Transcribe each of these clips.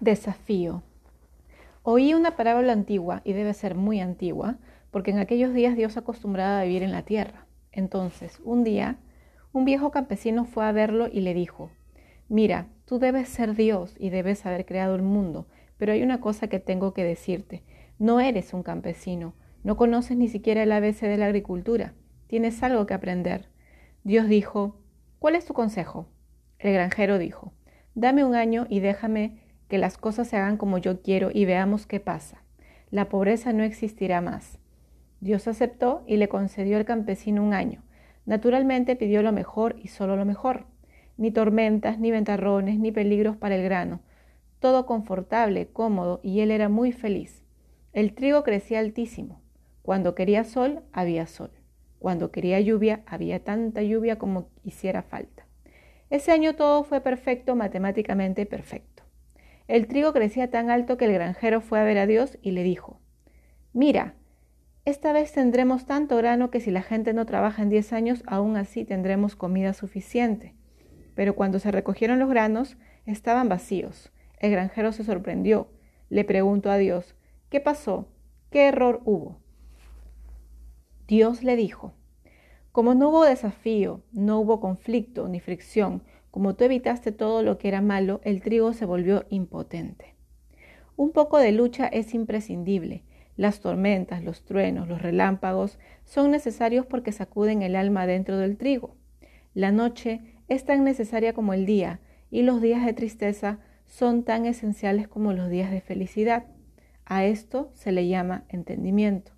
Desafío. Oí una parábola antigua, y debe ser muy antigua, porque en aquellos días Dios acostumbraba a vivir en la tierra. Entonces, un día, un viejo campesino fue a verlo y le dijo, Mira, tú debes ser Dios y debes haber creado el mundo, pero hay una cosa que tengo que decirte. No eres un campesino, no conoces ni siquiera el ABC de la agricultura, tienes algo que aprender. Dios dijo, ¿cuál es tu consejo? El granjero dijo, dame un año y déjame que las cosas se hagan como yo quiero y veamos qué pasa. La pobreza no existirá más. Dios aceptó y le concedió al campesino un año. Naturalmente pidió lo mejor y solo lo mejor. Ni tormentas, ni ventarrones, ni peligros para el grano. Todo confortable, cómodo, y él era muy feliz. El trigo crecía altísimo. Cuando quería sol, había sol. Cuando quería lluvia, había tanta lluvia como hiciera falta. Ese año todo fue perfecto, matemáticamente perfecto. El trigo crecía tan alto que el granjero fue a ver a Dios y le dijo, Mira, esta vez tendremos tanto grano que si la gente no trabaja en diez años, aún así tendremos comida suficiente. Pero cuando se recogieron los granos, estaban vacíos. El granjero se sorprendió. Le preguntó a Dios, ¿qué pasó? ¿Qué error hubo? Dios le dijo, como no hubo desafío, no hubo conflicto ni fricción, como tú evitaste todo lo que era malo, el trigo se volvió impotente. Un poco de lucha es imprescindible. Las tormentas, los truenos, los relámpagos son necesarios porque sacuden el alma dentro del trigo. La noche es tan necesaria como el día y los días de tristeza son tan esenciales como los días de felicidad. A esto se le llama entendimiento.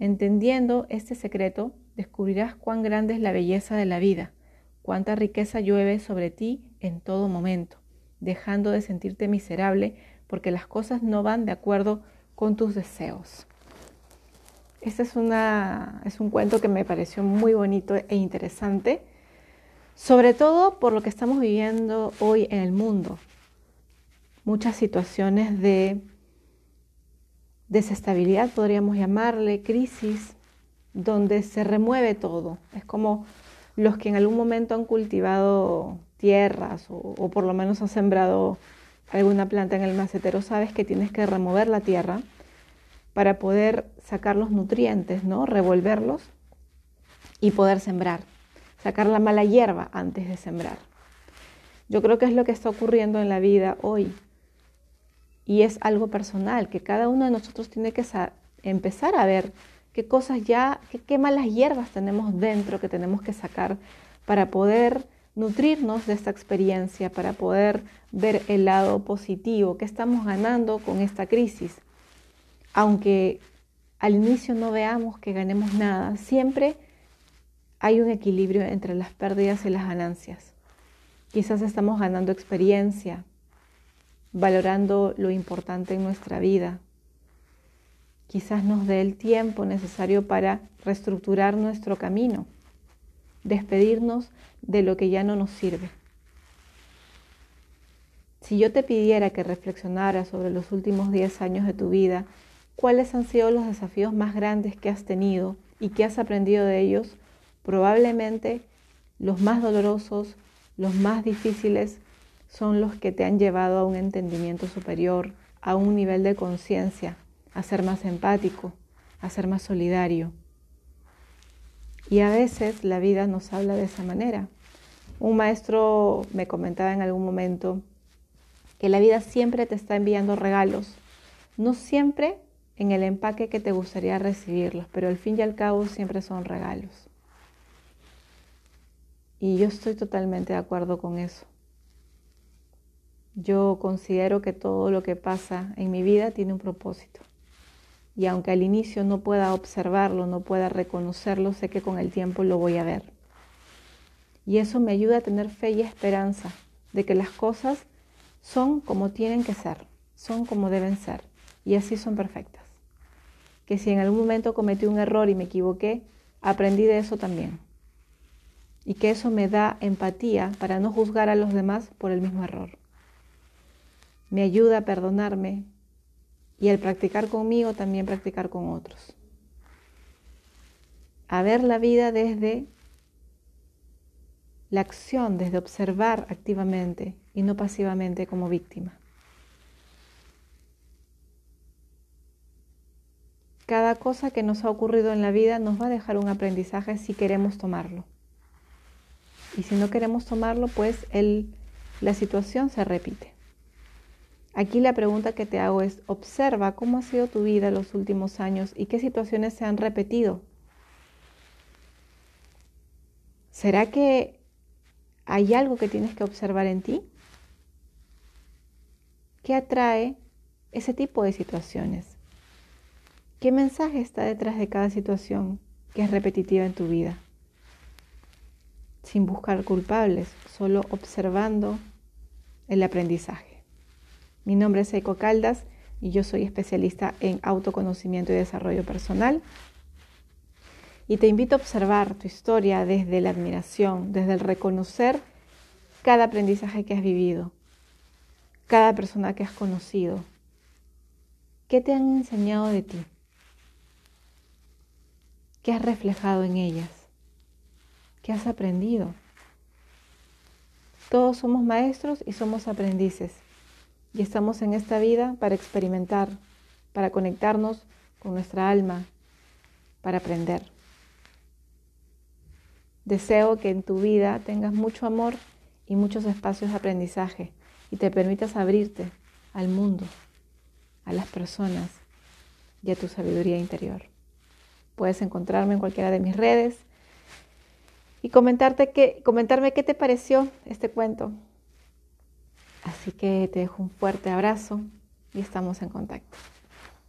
Entendiendo este secreto, descubrirás cuán grande es la belleza de la vida cuánta riqueza llueve sobre ti en todo momento, dejando de sentirte miserable porque las cosas no van de acuerdo con tus deseos. Este es, un cuento que me pareció muy bonito e interesante, sobre todo por lo que estamos viviendo hoy en el mundo. Muchas situaciones de desestabilidad, podríamos llamarle, crisis, donde se remueve todo. Es como los que en algún momento han cultivado tierras o, por lo menos han sembrado alguna planta en el macetero, sabes que tienes que remover la tierra para poder sacar los nutrientes, ¿no? Revolverlos y poder sembrar, sacar la mala hierba antes de sembrar. Yo creo que es lo que está ocurriendo en la vida hoy. Y es algo personal que cada uno de nosotros tiene que empezar a ver qué cosas ya, qué, malas hierbas tenemos dentro que tenemos que sacar para poder nutrirnos de esta experiencia, para poder ver el lado positivo, qué estamos ganando con esta crisis. Aunque al inicio no veamos que ganemos nada, siempre hay un equilibrio entre las pérdidas y las ganancias. Quizás estamos ganando experiencia, valorando lo importante en nuestra vida, quizás nos dé el tiempo necesario para reestructurar nuestro camino, despedirnos de lo que ya no nos sirve. Si yo te pidiera que reflexionaras sobre los últimos 10 años de tu vida, cuáles han sido los desafíos más grandes que has tenido y que has aprendido de ellos, probablemente los más dolorosos, los más difíciles, son los que te han llevado a un entendimiento superior, a un nivel de conciencia a ser más empático, a ser más solidario. Y a veces la vida nos habla de esa manera. Un maestro me comentaba en algún momento que la vida siempre te está enviando regalos, no siempre en el empaque que te gustaría recibirlos, pero al fin y al cabo siempre son regalos. Y yo estoy totalmente de acuerdo con eso. Yo considero que todo lo que pasa en mi vida tiene un propósito y aunque al inicio no pueda observarlo, no pueda reconocerlo, sé que con el tiempo lo voy a ver. Y eso me ayuda a tener fe y esperanza de que las cosas son como tienen que ser, son como deben ser, y así son perfectas. Que si en algún momento cometí un error y me equivoqué, aprendí de eso también. Y que eso me da empatía para no juzgar a los demás por el mismo error. Me ayuda a perdonarme, y el practicar conmigo, también practicar con otros. A ver la vida desde la acción, desde observar activamente y no pasivamente como víctima. Cada cosa que nos ha ocurrido en la vida nos va a dejar un aprendizaje si queremos tomarlo. Y si no queremos tomarlo, pues el, la situación se repite. Aquí la pregunta que te hago es, observa cómo ha sido tu vida los últimos años y qué situaciones se han repetido. ¿Será que hay algo que tienes que observar en ti? ¿Qué atrae ese tipo de situaciones? ¿Qué mensaje está detrás de cada situación que es repetitiva en tu vida? Sin buscar culpables, solo observando el aprendizaje. Mi nombre es Eiko Caldas y yo soy especialista en autoconocimiento y desarrollo personal. Y te invito a observar tu historia desde la admiración, desde el reconocer cada aprendizaje que has vivido, cada persona que has conocido. ¿Qué te han enseñado de ti? ¿Qué has reflejado en ellas? ¿Qué has aprendido? Todos somos maestros y somos aprendices y estamos en esta vida para experimentar, para conectarnos con nuestra alma, para aprender. Deseo que en tu vida tengas mucho amor y muchos espacios de aprendizaje y te permitas abrirte al mundo, a las personas y a tu sabiduría interior. Puedes encontrarme en cualquiera de mis redes y comentarte comentarme qué te pareció este cuento. Así que te dejo un fuerte abrazo y estamos en contacto.